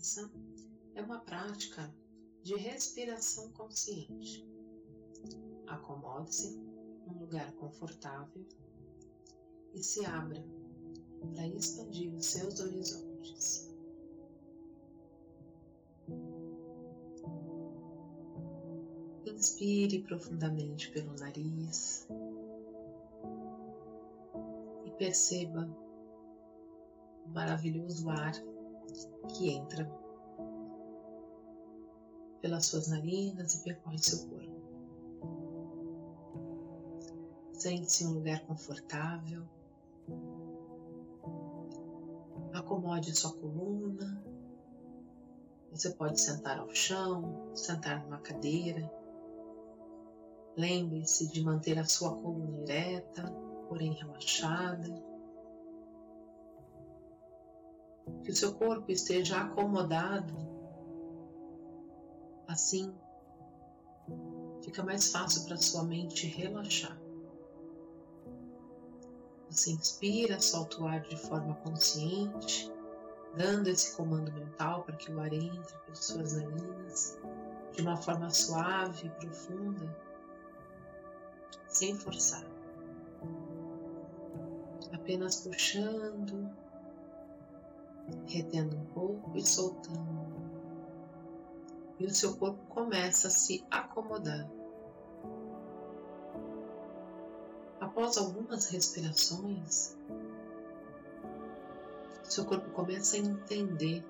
Essa é uma prática de respiração consciente. Acomode-se num lugar confortável e se abra para expandir os seus horizontes. Inspire profundamente pelo nariz e perceba o maravilhoso ar que entra pelas suas narinas e percorre seu corpo. Sente-se em um lugar confortável. Acomode sua coluna. Você pode sentar ao chão, sentar numa cadeira. Lembre-se de manter a sua coluna ereta, porém relaxada. Que o seu corpo esteja acomodado. Assim, fica mais fácil para sua mente relaxar. Você inspira, solta o ar de forma consciente, dando esse comando mental para que o ar entre pelas suas narinas de uma forma suave e profunda sem forçar. Apenas puxando, retendo um pouco e soltando. E o seu corpo começa a se acomodar. Após algumas respirações, seu corpo começa a entender,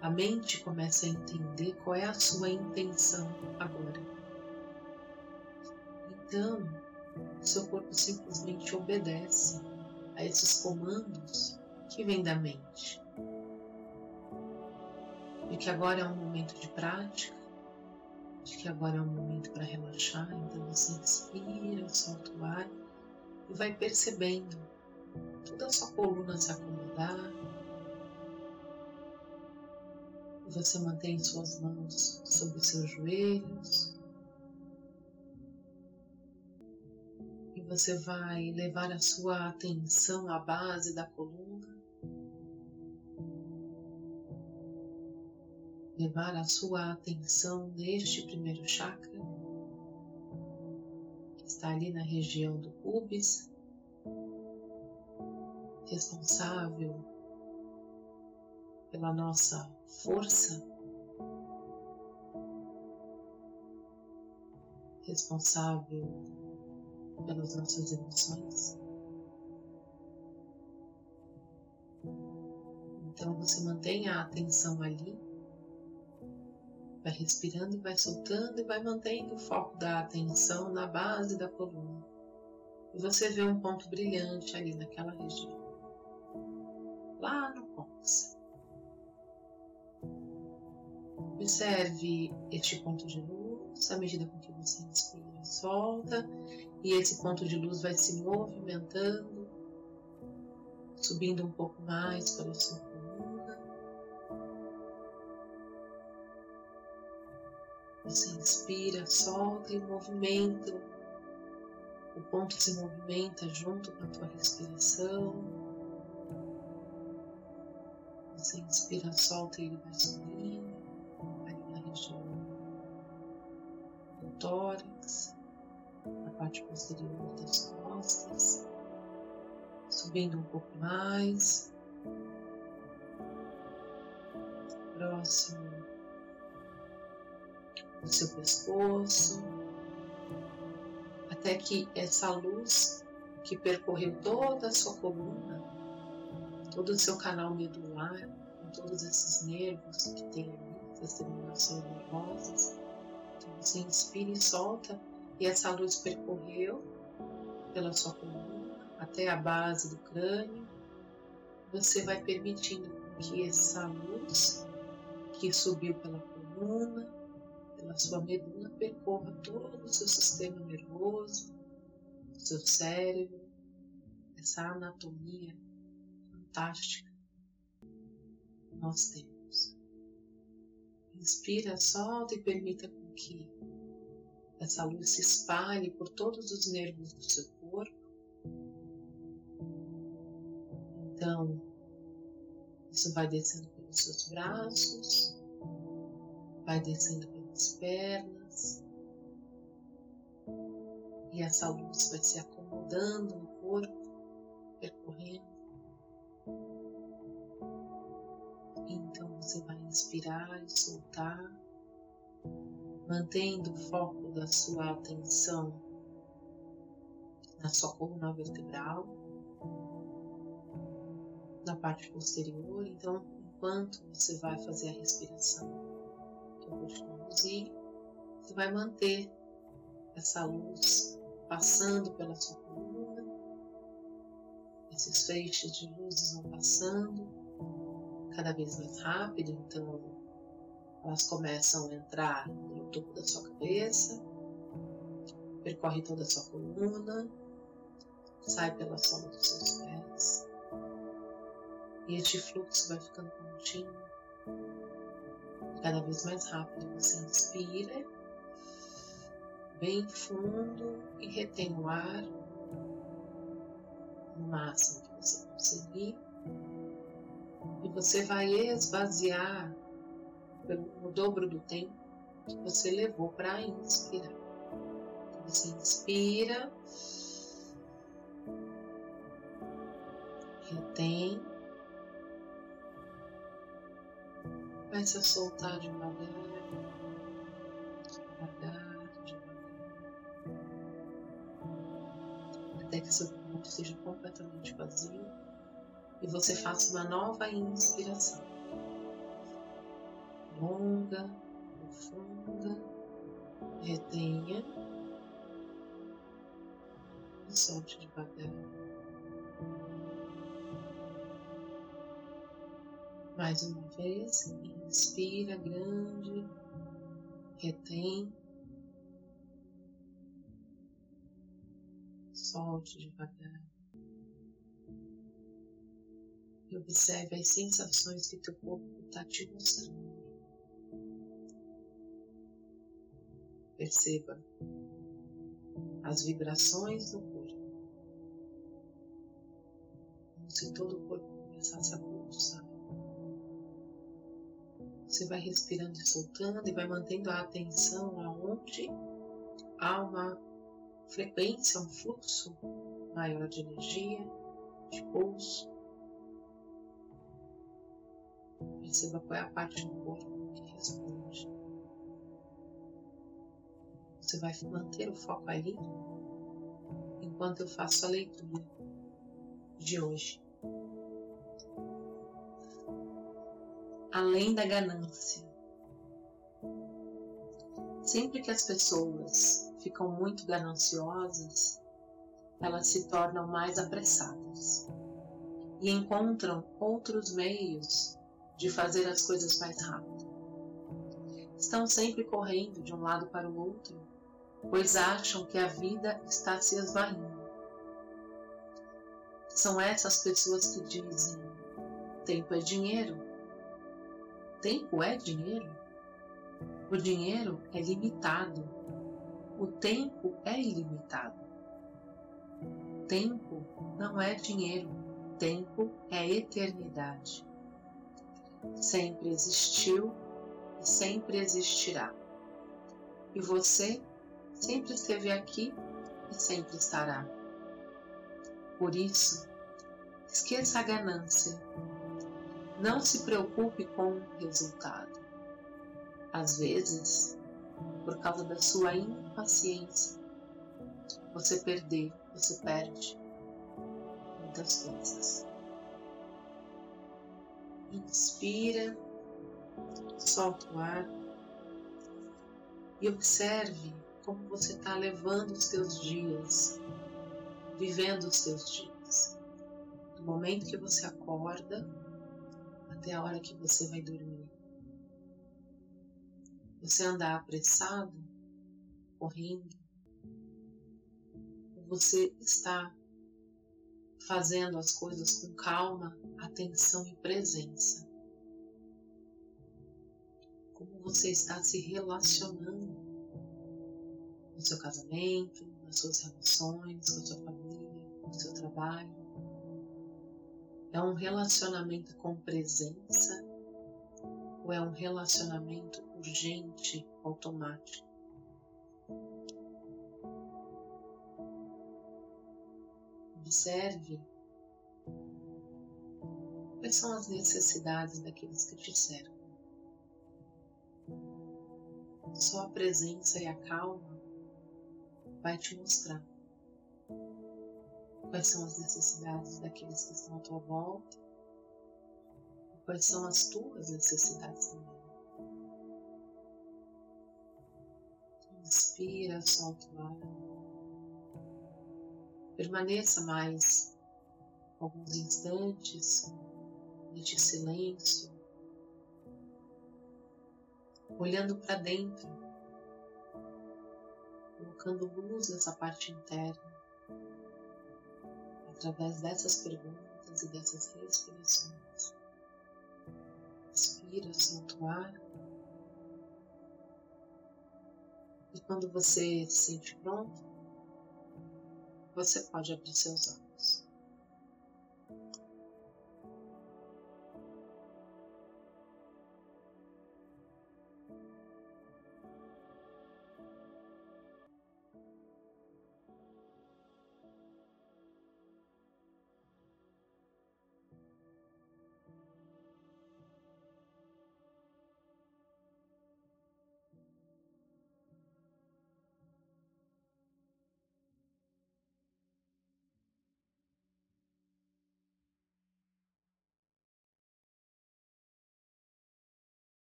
a mente começa a entender qual é a sua intenção agora. Então, seu corpo simplesmente obedece a esses comandos que vêm da mente. De que agora é um momento de prática, de que agora é um momento para relaxar, então você inspira, solta o ar e vai percebendo toda a sua coluna se acomodar. E você mantém suas mãos sobre os seus joelhos, você vai levar a sua atenção à base da coluna, levar a sua atenção neste primeiro chakra, que está ali na região do pubis, responsável pela nossa força, responsável pelas nossas emoções. Então você mantém a atenção ali, vai respirando e vai soltando e vai mantendo o foco da atenção na base da coluna. E você vê um ponto brilhante ali naquela região, lá no cóccix. Observe este ponto de luz à medida com que você inspira e solta e esse ponto de luz vai se movimentando, subindo um pouco mais pela sua coluna. Você inspira, solta e movimenta. O ponto se movimenta junto com a tua respiração. Você inspira, solta e ele vai subindo ali na região do tórax parte posterior das costas, subindo um pouco mais, próximo do seu pescoço, até que essa luz que percorreu toda a sua coluna, todo o seu canal medular, com todos esses nervos que tem ali, essas terminações nervosas, então você inspira e solta e essa luz percorreu pela sua coluna até a base do crânio. Você vai permitindo que essa luz que subiu pela coluna, pela sua medula, percorra todo o seu sistema nervoso, seu cérebro, essa anatomia fantástica que nós temos. Inspira, solta e permita com que essa luz se espalhe por todos os nervos do seu corpo. Então, isso vai descendo pelo pelos seus braços, vai descendo pelas pernas, e essa luz vai se acomodando no corpo, percorrendo. Então você vai inspirar e soltar, mantendo o foco da sua atenção na sua coluna vertebral, na parte posterior. Então, enquanto você vai fazer a respiração conduzir, você vai manter essa luz passando pela sua coluna, esses feixes de luzes vão passando cada vez mais rápido, então elas começam a entrar no topo da sua cabeça, percorre toda a sua coluna, sai pela sola dos seus pés. E este fluxo vai ficando contínuo, cada vez mais rápido. Você inspira bem fundo e retém o ar no máximo que você conseguir. E você vai esvaziar o dobro do tempo que você levou para inspirar. Então, você inspira, retém, começa a soltar devagar. até que seu pulmão esteja completamente vazio e você faça uma nova inspiração. Longa, profunda, retenha e solte devagar. Mais uma vez, inspira grande, retém solte devagar. E observe as sensações que teu corpo está te mostrando. Perceba as vibrações do corpo. Como se todo o corpo começasse a pulsar. Você vai respirando e soltando e vai mantendo a atenção aonde há uma frequência, um fluxo maior de energia, de pulso. Perceba qual é a parte do corpo que responde. Você vai manter o foco ali enquanto eu faço a leitura de hoje. Além da ganância. Sempre que as pessoas ficam muito gananciosas, elas se tornam mais apressadas e encontram outros meios de fazer as coisas mais rápido. Estão sempre correndo de um lado para o outro, pois acham que a vida está se esvaindo. São essas pessoas que dizem: tempo é dinheiro. Tempo é dinheiro? O dinheiro é limitado o tempo é ilimitado. Tempo não é dinheiro, tempo é eternidade. Sempre existiu e sempre existirá. E você sempre esteve aqui e sempre estará. Por isso, esqueça a ganância. Não se preocupe com o resultado. Às vezes, por causa da sua impaciência. Você perder, você perde muitas coisas. Inspira, solta o ar e observe como você está levando os seus dias, vivendo os seus dias. Do momento que você acorda até a hora que você vai dormir. Você anda apressado, correndo, você está fazendo as coisas com calma, atenção e presença. Como você está se relacionando no seu casamento, nas suas relações, com a sua família, no seu trabalho. É um relacionamento com presença ou é um relacionamento urgente, automático? Observe quais são as necessidades daqueles que te cercam. Só a presença e a calma vai te mostrar quais são as necessidades daqueles que estão à tua volta quais são as tuas necessidades também. Inspira, solta o ar. Permaneça mais alguns instantes neste silêncio, olhando para dentro, colocando luz nessa parte interna através dessas perguntas e dessas respirações. Inspira, o ar. E quando você se sente pronto, você pode abrir seus olhos.